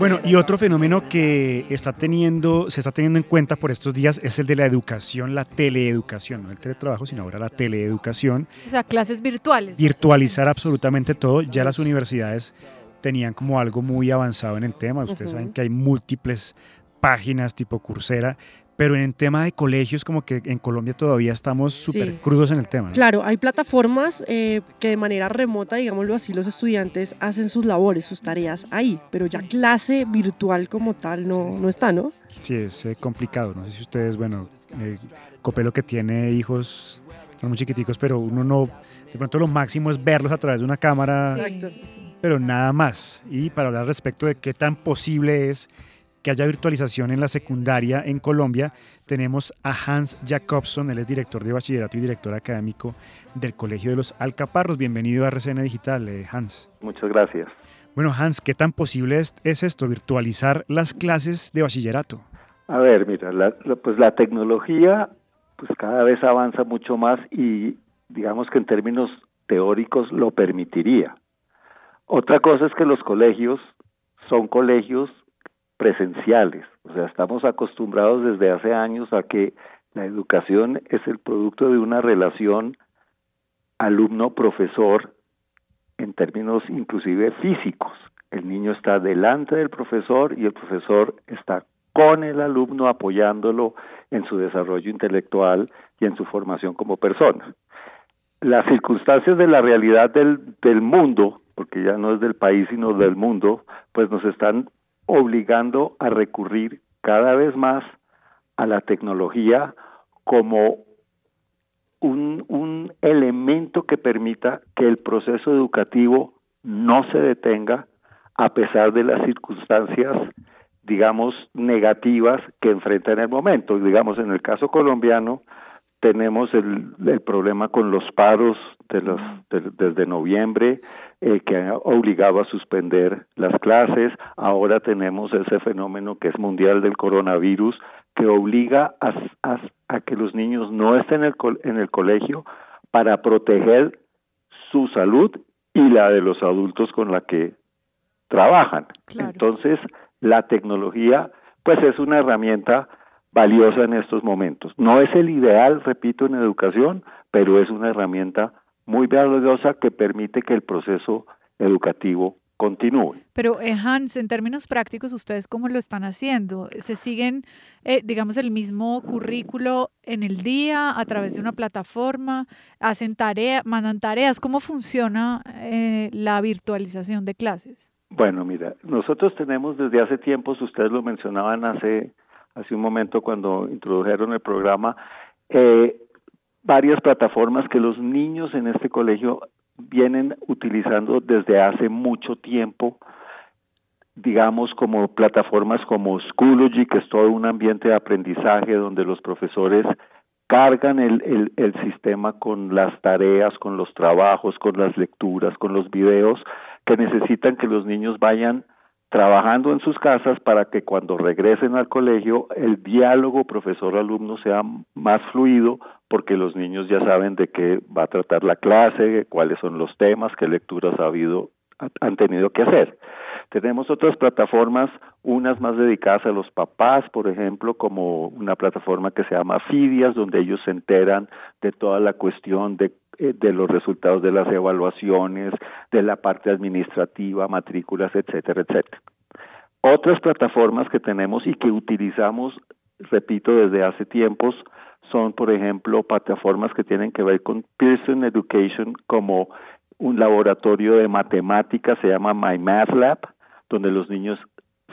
Bueno, y otro fenómeno que está teniendo, se está teniendo en cuenta por estos días es el de la educación, la teleeducación, no el teletrabajo, sino ahora la teleeducación. O sea, clases virtuales. Virtualizar absolutamente todo. Ya las universidades tenían como algo muy avanzado en el tema. Ustedes saben que hay múltiples páginas tipo Coursera pero en el tema de colegios, como que en Colombia todavía estamos súper crudos en el tema. Claro, hay plataformas eh, que de manera remota, digámoslo así, los estudiantes hacen sus labores, sus tareas ahí, pero ya clase virtual como tal no, no está, ¿no? Sí, es eh, complicado. No sé si ustedes, bueno, eh, Copelo que tiene hijos, son muy chiquiticos, pero uno no, de pronto lo máximo es verlos a través de una cámara, Exacto. pero nada más. Y para hablar respecto de qué tan posible es que haya virtualización en la secundaria en Colombia, tenemos a Hans Jacobson, él es director de bachillerato y director académico del Colegio de los Alcaparros. Bienvenido a RCN Digital, eh, Hans. Muchas gracias. Bueno, Hans, ¿qué tan posible es, esto, virtualizar las clases de bachillerato? A ver, mira, pues la tecnología pues cada vez avanza mucho más y digamos que en términos teóricos lo permitiría. Otra cosa es que los colegios son colegios presenciales. O sea, estamos acostumbrados desde hace años a que la educación es el producto de una relación alumno-profesor en términos inclusive físicos. El niño está delante del profesor y el profesor está con el alumno apoyándolo en su desarrollo intelectual y en su formación como persona. Las circunstancias de la realidad del, del mundo, porque ya no es del país sino del mundo, pues nos están obligando a recurrir cada vez más a la tecnología como un, un elemento que permita que el proceso educativo no se detenga a pesar de las circunstancias, digamos, negativas que enfrenta en el momento. Digamos, en el caso colombiano, tenemos el, el problema con los paros de los, desde noviembre eh, que ha obligado a suspender las clases. Ahora tenemos ese fenómeno que es mundial del coronavirus que obliga a, a, que los niños no estén en el, en el colegio para proteger su salud y la de los adultos con la que trabajan. Entonces, la tecnología pues es una herramienta valiosa en estos momentos. No es el ideal, repito, en educación, pero es una herramienta muy valiosa que permite que el proceso educativo continúe. Pero eh, Hans, en términos prácticos, ¿ustedes cómo lo están haciendo? ¿Se siguen, eh, digamos, el mismo currículo en el día a través de una plataforma? ¿Hacen tareas, mandan tareas? ¿Cómo funciona eh, la virtualización de clases? Bueno, mira, nosotros tenemos desde hace tiempos, ustedes lo mencionaban hace hace un momento cuando introdujeron el programa, eh, varias plataformas que los niños en este colegio vienen utilizando desde hace mucho tiempo, digamos como plataformas como Schoology, que es todo un ambiente de aprendizaje donde los profesores cargan el, el, el sistema con las tareas, con los trabajos, con las lecturas, con los videos que necesitan que los niños vayan trabajando en sus casas para que cuando regresen al colegio el diálogo profesor-alumno sea más fluido porque los niños ya saben de qué va a tratar la clase, cuáles son los temas, qué lecturas ha habido han tenido que hacer. Tenemos otras plataformas, unas más dedicadas a los papás, por ejemplo, como una plataforma que se llama Fidias, donde ellos se enteran de toda la cuestión de eh, de los resultados de las evaluaciones, de la parte administrativa, matrículas, etcétera, etcétera. Otras plataformas que tenemos y que utilizamos, repito, desde hace tiempos, son, por ejemplo, plataformas que tienen que ver con Pearson Education, como un laboratorio de matemáticas, se llama My Math Lab, donde los niños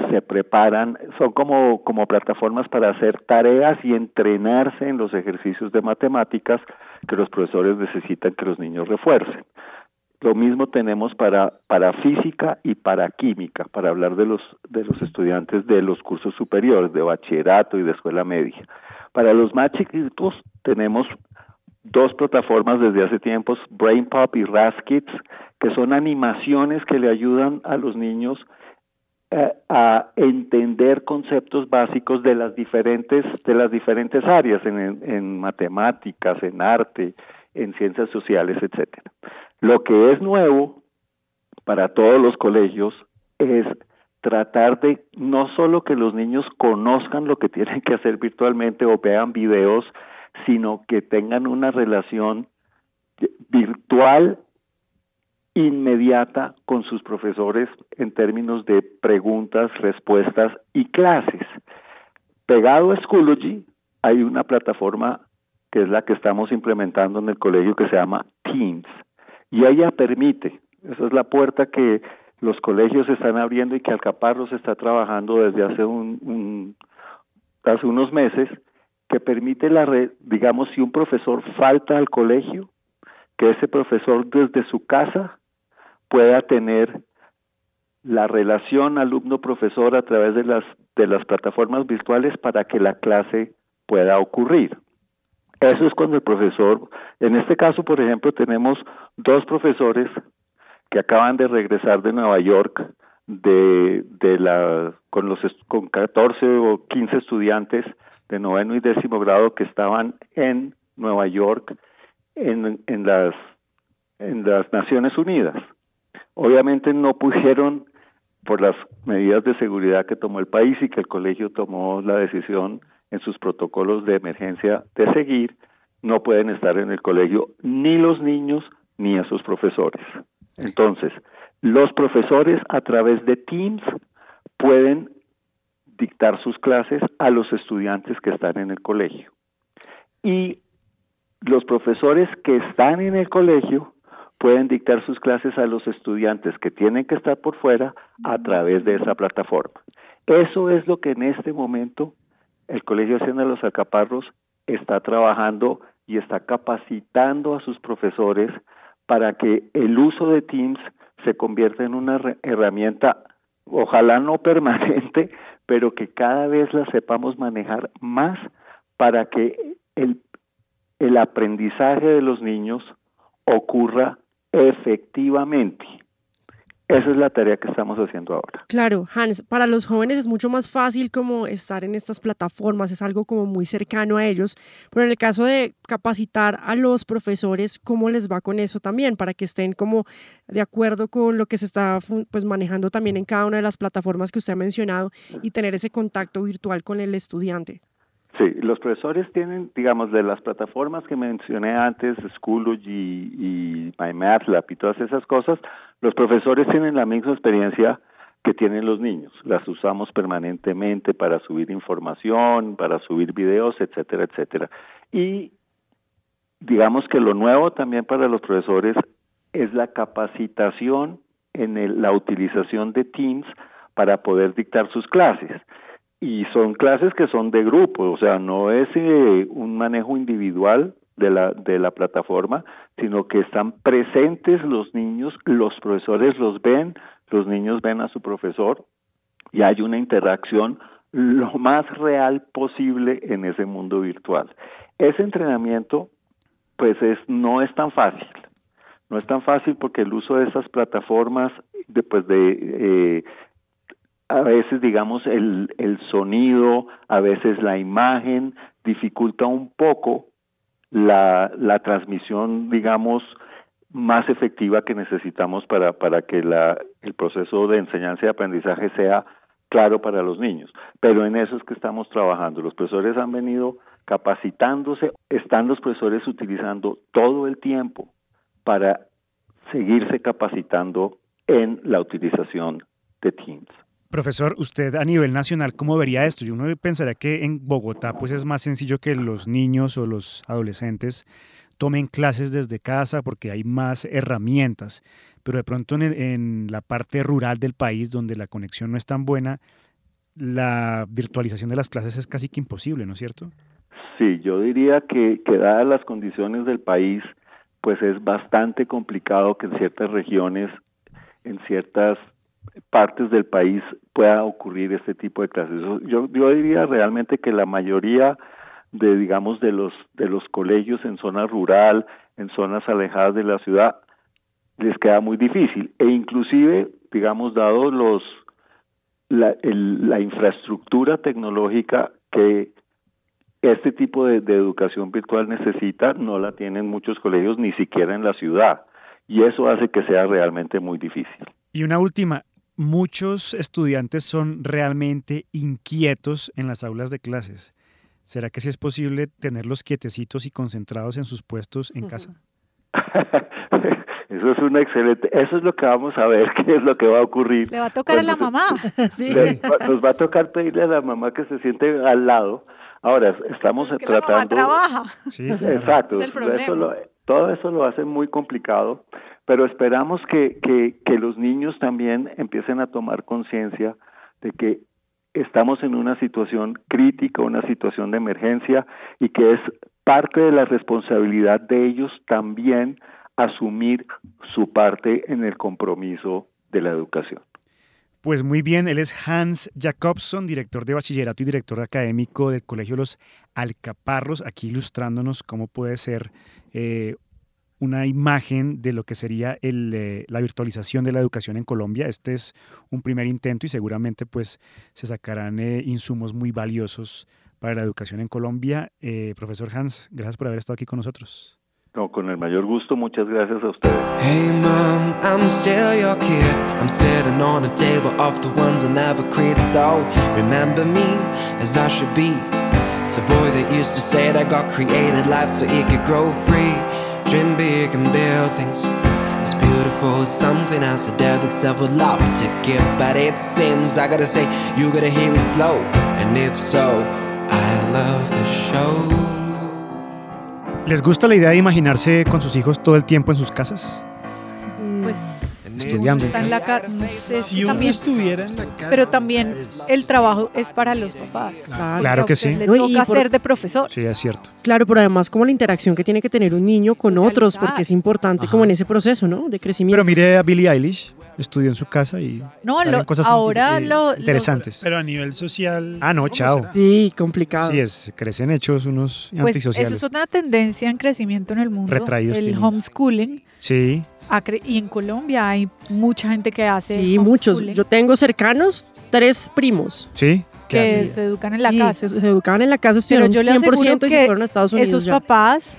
se preparan, son como, como plataformas para hacer tareas y entrenarse en los ejercicios de matemáticas que los profesores necesitan que los niños refuercen. Lo mismo tenemos para, para física y para química, para hablar de los, de los estudiantes de los cursos superiores, de bachillerato y de escuela media. Para los más chiquitos tenemos dos plataformas desde hace tiempos, BrainPop y RaskKids, que son animaciones que le ayudan a los niños eh, a entender conceptos básicos de las diferentes de las diferentes áreas en, en matemáticas, en arte, en ciencias sociales, etcétera. Lo que es nuevo para todos los colegios es tratar de no solo que los niños conozcan lo que tienen que hacer virtualmente o vean videos, sino que tengan una relación virtual inmediata con sus profesores en términos de preguntas, respuestas y clases. Pegado a Schoology hay una plataforma que es la que estamos implementando en el colegio que se llama Teams y ella permite, esa es la puerta que los colegios están abriendo y que Alcaparros está trabajando desde hace un, hace unos meses que permite la red, digamos si un profesor falta al colegio que ese profesor desde su casa pueda tener la relación alumno-profesor a través de las, de las plataformas virtuales para que la clase pueda ocurrir. Eso es cuando el profesor, en este caso, por ejemplo, tenemos dos profesores que acaban de regresar de Nueva York de, de la, con, los, con 14 o 15 estudiantes de noveno y décimo grado que estaban en Nueva York en, en, las, en las Naciones Unidas. Obviamente no pudieron, por las medidas de seguridad que tomó el país y que el colegio tomó la decisión en sus protocolos de emergencia de seguir, no pueden estar en el colegio ni los niños ni a sus profesores. Entonces, los profesores a través de Teams pueden dictar sus clases a los estudiantes que están en el colegio. Y los profesores que están en el colegio pueden dictar sus clases a los estudiantes que tienen que estar por fuera a través de esa plataforma. Eso es lo que en este momento el Colegio Hacienda de los Acaparros está trabajando y está capacitando a sus profesores para que el uso de Teams se convierta en una herramienta, ojalá no permanente, pero que cada vez la sepamos manejar más para que el, el aprendizaje de los niños ocurra efectivamente. Esa es la tarea que estamos haciendo ahora. Claro, Hans, para los jóvenes es mucho más fácil como estar en estas plataformas, es algo como muy cercano a ellos, pero en el caso de capacitar a los profesores, ¿cómo les va con eso también? Para que estén como de acuerdo con lo que se está pues manejando también en cada una de las plataformas que usted ha mencionado y tener ese contacto virtual con el estudiante. Sí, los profesores tienen, digamos, de las plataformas que mencioné antes, Schoology y, y MyMathLab y todas esas cosas, los profesores tienen la misma experiencia que tienen los niños. Las usamos permanentemente para subir información, para subir videos, etcétera, etcétera. Y digamos que lo nuevo también para los profesores es la capacitación en la utilización de Teams para poder dictar sus clases y son clases que son de grupo, o sea, no es eh, un manejo individual de la, de la plataforma, sino que están presentes los niños, los profesores los ven, los niños ven a su profesor y hay una interacción lo más real posible en ese mundo virtual. Ese entrenamiento, pues es, no es tan fácil. No es tan fácil porque el uso de esas plataformas, después de eh, a veces, digamos, el, el sonido, a veces la imagen dificulta un poco la, la transmisión, digamos, más efectiva que necesitamos para, para que la, el proceso de enseñanza y aprendizaje sea claro para los niños. Pero en eso es que estamos trabajando. Los profesores han venido capacitándose, están los profesores utilizando todo el tiempo para seguirse capacitando en la utilización de Teams. Profesor, usted a nivel nacional, ¿cómo vería esto? Yo uno pensaría que en Bogotá pues es más sencillo que los niños o los adolescentes tomen clases desde casa porque hay más herramientas, pero de pronto en, en la parte rural del país donde la conexión no es tan buena, la virtualización de las clases es casi que imposible, ¿no es cierto? Sí, yo diría que, que dadas las condiciones del país, pues es bastante complicado que en ciertas regiones, en ciertas partes del país pueda ocurrir este tipo de clases. Yo, yo diría realmente que la mayoría de digamos de los de los colegios en zona rural, en zonas alejadas de la ciudad les queda muy difícil e inclusive digamos dados los la, la infraestructura tecnológica que este tipo de educación virtual necesita, no la tienen muchos colegios, ni siquiera en la ciudad. Y eso hace que sea realmente muy difícil. Y una última, muchos estudiantes son realmente inquietos en las aulas de clases. ¿Será que sí es posible tenerlos quietecitos y concentrados en sus puestos en casa? Eso es una excelente, eso es lo que vamos a ver, qué es lo que va a ocurrir. Le va a tocar a la mamá. se- le- nos va a tocar pedirle a la mamá que se siente al lado. Ahora, estamos Que la mamá tratando... trabaja. Exacto, Es el problema. eso lo- todo eso lo hace muy complicado, pero esperamos que, que, los niños también empiecen a tomar conciencia de que estamos en una situación crítica, una situación de emergencia y que es parte de la responsabilidad de ellos también asumir su parte en el compromiso de la educación. Pues muy bien, él es Hans Jacobson, director de bachillerato y director académico del Colegio Los Alcaparros, aquí ilustrándonos cómo puede ser eh, una imagen de lo que sería el, eh, la virtualización de la educación en Colombia. Este es un primer intento y seguramente pues se sacarán eh, insumos muy valiosos para la educación en Colombia. Eh, profesor Hans, gracias por haber estado aquí con nosotros. No, con el mayor gusto, muchas gracias a ustedes. Hey mom, I'm still your kid. I'm sitting on a table of the ones I never quit. So remember me as I should be. The boy that used to say that God created life so it could grow free. Dream big and build things. As beautiful as something else a dare that's ever loved to give. But it seems I gotta say, you gotta hear it slow. And if so, I love the show. ¿Les gusta la idea de imaginarse con sus hijos todo el tiempo en sus casas? Pues Estudiando. está en la ca- es Si uno también- estuviera en la casa, Pero también el trabajo es para los papás. Claro que sí. Le No, toca por- ser de profesor. Sí, es cierto. Claro, pero además como la interacción que tiene que tener un niño con otros, porque es importante como en ese proceso, ¿no? De crecimiento. Pero mire a Billie Eilish, estudió en su casa y No, lo- cosas ahora eh, lo- lo- interesantes. Pero a nivel social. Ah, no, ¿cómo chao. será? Sí, complicado. Sí, es, crecen hechos unos Pues esa antisociales. es una tendencia en crecimiento en el mundo. Retraídos el tienen. homeschooling. Sí, y en Colombia hay mucha gente que hace Sí, muchos. Yo tengo cercanos tres primos. sí. ¿Qué que hace? se educan en la Sí, casa. Se, se educaban en la casa, Pero estuvieron yo le 100% aseguro y se que fueron a Estados Unidos esos ya. papás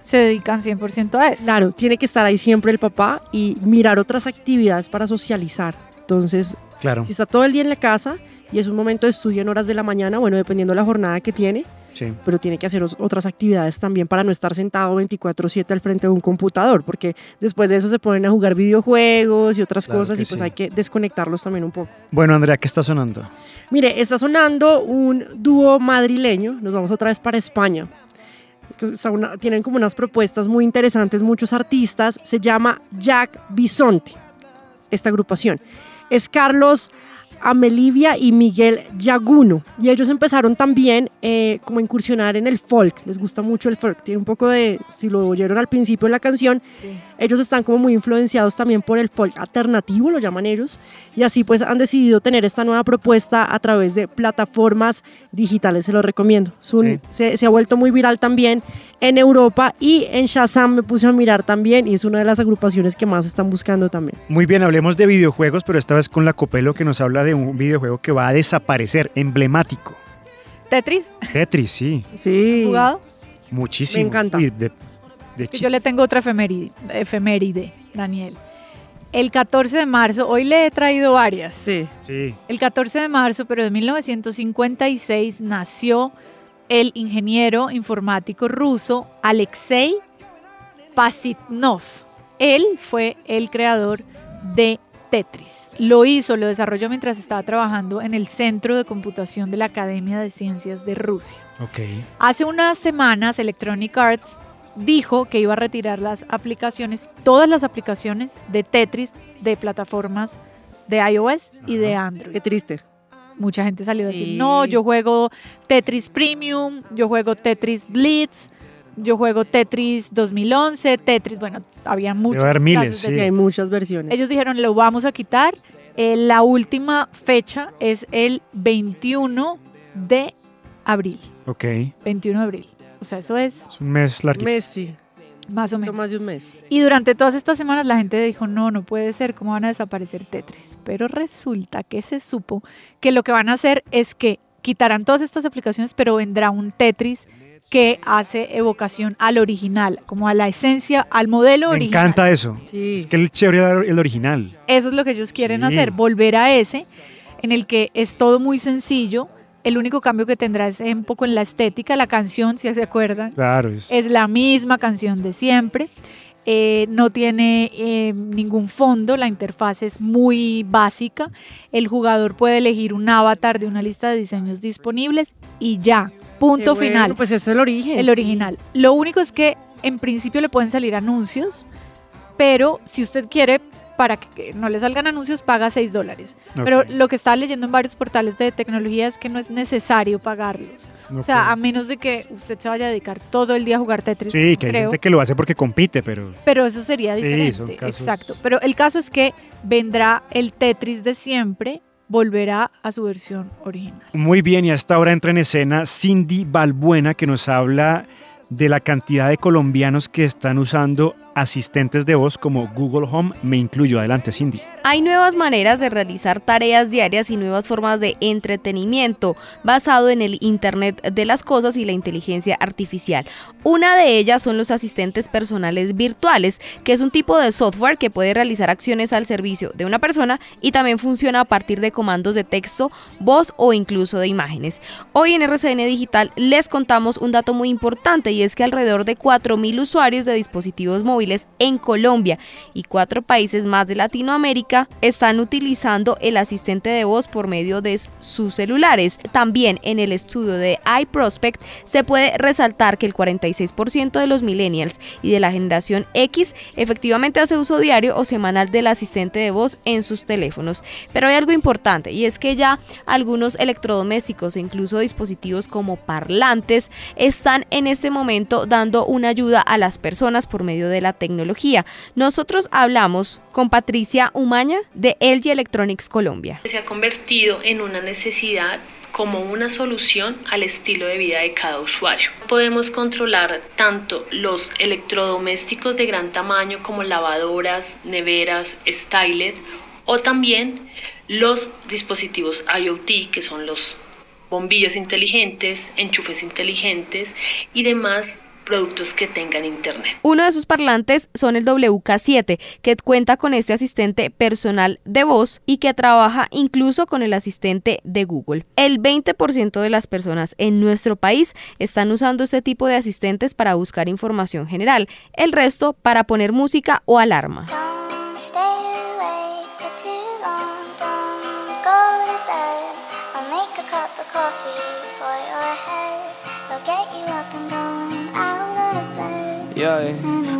se dedican 100% a eso. Claro, tiene que estar ahí siempre el papá y mirar otras actividades para socializar. Entonces, Claro. si está todo el día en la casa y es un momento de estudio en horas de la mañana, bueno, dependiendo de la jornada que tiene, Sí. pero tiene que hacer otras actividades también para no estar sentado 24/7 al frente de un computador, porque después de eso se ponen a jugar videojuegos y otras Claro cosas y pues sí. hay que desconectarlos también un poco. Bueno, Andrea, ¿qué está sonando? Mire, está sonando un dúo madrileño, nos vamos otra vez para España. una- tienen como unas propuestas muy interesantes, muchos artistas, se llama Jack Bisonte, esta agrupación. Es Carlos Amelivia y Miguel Yaguno. Y ellos empezaron también eh, como a incursionar en el folk. Les gusta mucho el folk. Tiene un poco de, si lo oyeron al principio de la canción, ellos están como muy influenciados también por el folk alternativo, lo llaman ellos. Y así pues han decidido tener esta nueva propuesta a través de plataformas digitales. Se lo recomiendo. Es un- Sí. se, se ha vuelto muy viral también en Europa y en Shazam me puse a mirar también y es una de las agrupaciones que más están buscando también. Muy bien, hablemos de videojuegos, pero esta vez con la Copelo que nos habla de un videojuego que va a desaparecer, emblemático. Tetris, Tetris, sí, Sí. jugado. muchísimo. Me encanta. Uy, de, de Es que chi- yo le tengo otra efeméride, efeméride, Daniel. El 14 de marzo, hoy le he traído varias. Sí. Sí, El 14 de marzo, pero de 1956, nació el ingeniero informático ruso Alexei Pasitnov. Él fue el creador de Tetris. Lo hizo, lo desarrolló mientras estaba trabajando en el Centro de Computación de la Academia de Ciencias de Rusia. ok. Hace unas semanas Electronic Arts dijo que iba a retirar las aplicaciones, todas las aplicaciones de Tetris de plataformas de iOS y de Android. Qué triste. Mucha gente salió a decir, Sí. no, yo juego Tetris Premium, yo juego Tetris Blitz, yo juego Tetris 2011, Tetris, bueno, había muchas. haber miles, sí. Sí, hay muchas versiones. ellos dijeron, lo vamos a quitar. Eh, la última fecha es el 21 de abril. Ok, es 21 de abril. O sea, eso es un mes largo. Messi. Más o menos. más de un mes. Y durante todas estas semanas la gente dijo, no, no puede ser, ¿cómo van a desaparecer Tetris? Pero resulta que se supo que lo que van a hacer es que quitarán todas estas aplicaciones, pero vendrá un Tetris que hace evocación al original, como a la esencia, al modelo Me original. encanta eso. Es que el chévere el original. Eso es lo que ellos quieren Sí. hacer, volver a ese, en el que es todo muy sencillo. El único cambio que tendrá es un poco en la estética, la canción, si se acuerdan. Claro, es- Es la misma canción de siempre. Eh, no tiene eh, ningún fondo, la interfaz es muy básica. El jugador puede elegir un avatar de una lista de diseños disponibles y ya, punto bueno, final. pues ese es el origen. El sí. original. Lo único es que en principio le pueden salir anuncios, pero si usted quiere para que no le salgan anuncios, paga 6 dólares. Pero lo que estaba leyendo en varios portales de tecnología es que no es necesario pagarlos. O sea, a menos de que usted se vaya a dedicar todo el día a jugar Tetris. Sí, que hay creo. gente que lo hace porque compite, pero Pero eso sería Sí, diferente. son casos- Exacto. Pero el caso es que vendrá el Tetris de siempre, volverá a su versión original. muy bien. Y hasta ahora entra en escena Cindy Balbuena, que nos habla de la cantidad de colombianos que están usando asistentes de voz como Google Home. Me incluyo. Adelante, Cindy. Hay nuevas maneras de realizar tareas diarias y nuevas formas de entretenimiento basado en el Internet de las Cosas y la inteligencia artificial. Una de ellas son los asistentes personales virtuales, que es un tipo de software que puede realizar acciones al servicio de una persona y también funciona a partir de comandos de texto, voz o incluso de imágenes. Hoy en RCN Digital les contamos un dato muy importante y es que alrededor de 4.000 usuarios de dispositivos móviles en Colombia y cuatro países más de Latinoamérica están utilizando el asistente de voz por medio de sus celulares. También en el estudio de iProspect se puede resaltar que el 46% de los millennials y de la generación X efectivamente hace uso diario o semanal del asistente de voz en sus teléfonos. Pero hay algo importante y es que ya algunos electrodomésticos e incluso dispositivos como parlantes están en este momento dando una ayuda a las personas por medio de la tecnología. Nosotros hablamos con Patricia Umaña de LG Electronics Colombia. se ha convertido en una necesidad como una solución al estilo de vida de cada usuario. Podemos controlar tanto los electrodomésticos de gran tamaño como lavadoras, neveras, styler o también los dispositivos IoT que son los bombillos inteligentes, enchufes inteligentes y demás productos que tengan internet. Uno de sus parlantes son el WK7, que cuenta con este asistente personal de voz y que trabaja incluso con el asistente de Google. El 20% de las personas en nuestro país están usando este tipo de asistentes para buscar información general, el resto para poner música o alarma.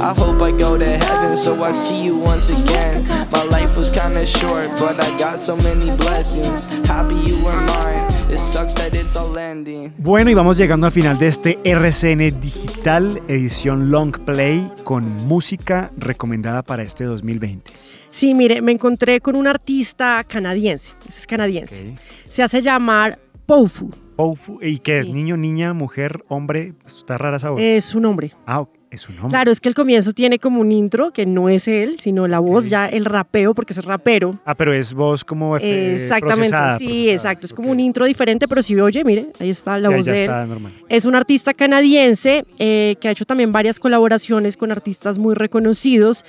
I hope I go to heaven, so I see you once again. My life was kinda short, but I got so many blessings. Happy you were mine, it sucks that it's all ending. Bueno, y vamos llegando al final de este RCN Digital, edición Long Play, con música recomendada para este 2020. Sí, mire, me encontré con un artista canadiense. Ese es canadiense. Se hace llamar Poufu. Poufu, ¿y qué es? ¿Niño, niña, mujer, hombre? Está rara esa voz. Es un hombre. Ah, ok, es un hombre. Claro, es que el comienzo tiene como un intro que no es él, sino la voz, ya el rapeo, porque es rapero. Ah, pero es voz como eh, Exactamente, procesada, sí, procesada. exacto. Es como un intro diferente, pero si oye, mire, ahí está la Sí, voz de él. está normal. Es un artista canadiense eh, que ha hecho también varias colaboraciones con artistas muy reconocidos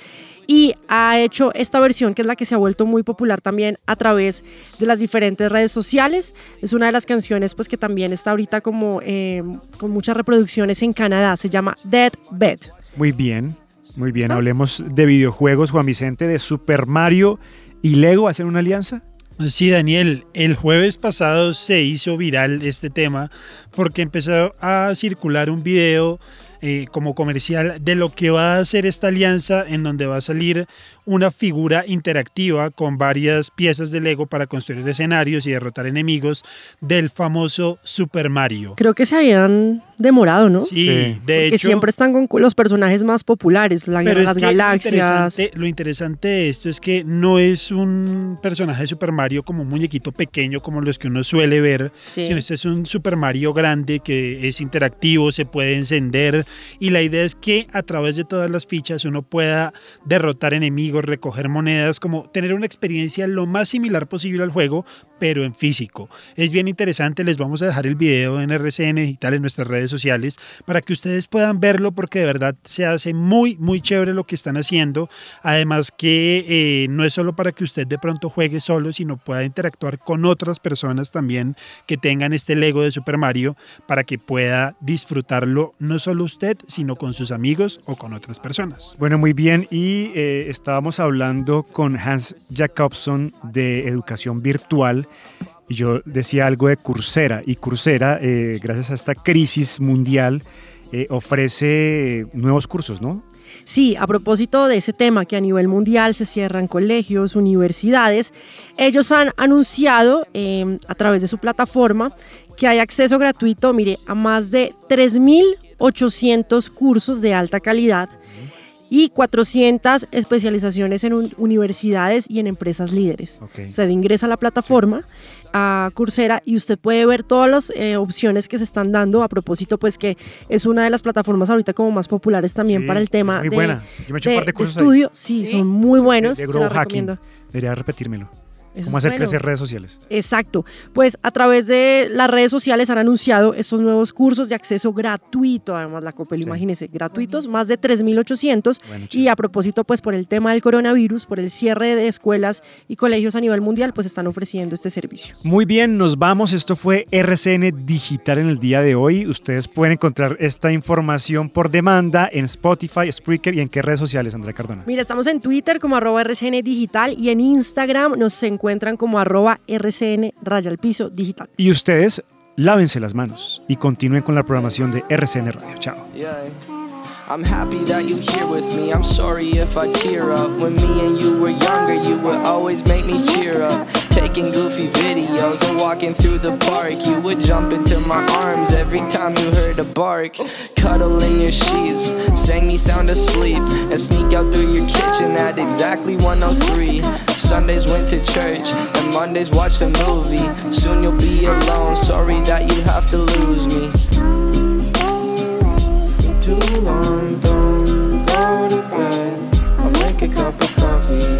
y ha hecho esta versión que es la que se ha vuelto muy popular también a través de las diferentes redes sociales. Es una de las canciones pues que también está ahorita como eh, con muchas reproducciones en Canadá. Se llama Dead Bed. Muy bien, muy bien. Hablemos de videojuegos, Juan Vicente, de Super Mario y Lego. ¿Hacen una alianza? Sí, Daniel, el jueves pasado se hizo viral este tema porque empezó a circular un video eh, como comercial de lo que va a hacer esta alianza en donde va a salir una figura interactiva con varias piezas de Lego para construir escenarios y derrotar enemigos del famoso Super Mario. Creo que se habían demorado, ¿no? Sí, de Porque hecho. siempre están con los personajes más populares, la Pero de es las que lo Galaxias. interesante, lo interesante de esto es que no es un personaje de Super Mario como un muñequito pequeño como los que uno suele ver, Sí. sino este es un Super Mario grande que es interactivo, se puede encender y la idea es que a través de todas las fichas uno pueda derrotar enemigos, recoger monedas, como tener una experiencia lo más similar posible al juego, pero en físico. Es bien interesante, les vamos a dejar el video en RCN Digital en nuestras redes sociales para que ustedes puedan verlo porque de verdad se hace muy, muy chévere lo que están haciendo. Además que eh, no es solo para que usted de pronto juegue solo, sino pueda interactuar con otras personas también que tengan este Lego de Super Mario para que pueda disfrutarlo no solo usted, sino con sus amigos o con otras personas. Bueno, muy bien. Y eh, estábamos hablando con Hans Jacobson de educación virtual. Y yo decía algo de Coursera. Y Coursera, eh, gracias a esta crisis mundial, eh, ofrece nuevos cursos, ¿no? Sí, a propósito de ese tema que a nivel mundial se cierran colegios, universidades, ellos han anunciado eh, a través de su plataforma que hay acceso gratuito, mire, a más de 3.800 cursos de alta calidad y 400 especializaciones en un- universidades y en empresas líderes. Usted ingresa a la plataforma, a Coursera, y usted puede ver todas las eh, opciones que se están dando. A propósito, pues que es una de las plataformas ahorita como más populares también Sí, para el tema es muy de, buena. Yo me he hecho un de- par de estudio. Sí, son muy buenos. De se recomiendo. Debería repetírmelo. Eso ¿Cómo hacer bueno. crecer redes sociales? Exacto. Pues a través de las redes sociales han anunciado estos nuevos cursos de acceso gratuito, además la Copel, imagínense, gratuitos, más de 3.800. Bueno, y a propósito, pues por el tema del coronavirus, por el cierre de escuelas y colegios a nivel mundial, pues están ofreciendo este servicio. Muy bien, nos vamos. Esto fue RCN Digital en el día de hoy. Ustedes pueden encontrar esta información por demanda en Spotify, Spreaker y en qué redes sociales, Andrea Cardona. Mira, estamos en Twitter como arroba RCN Digital y en Instagram nos encuentran como arroba RCN Raya al Piso Digital. Y ustedes, lávense las manos y continúen con la programación de RCN Radio. Chao. I'm happy that you here with me. I'm sorry if I tear up. When me and you were younger, you would always make me cheer up. Taking goofy videos and walking through the park. You would jump into my arms every time you heard a bark. Cuddle in your sheets, sang me sound asleep, and sneak out through your kitchen at exactly 103. Sundays went to church, and Mondays watched a movie. Soon you'll be alone. Sorry that you have to lose me. too long, don't go to bed. I'll make a cup of coffee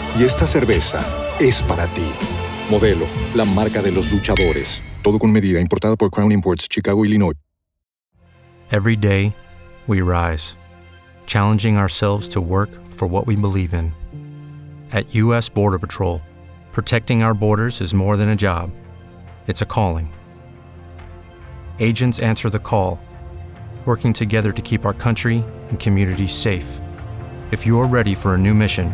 y esta cerveza es para ti. Modelo, la marca de los luchadores. Todo con medida, importada por Crown Imports, Chicago, Illinois. Every day, we rise, challenging ourselves to work for what we believe in. At U.S. Border Patrol, protecting our borders is more than a job, it's a calling. Agents answer the call, working together to keep our country and communities safe. If you're ready for a new mission,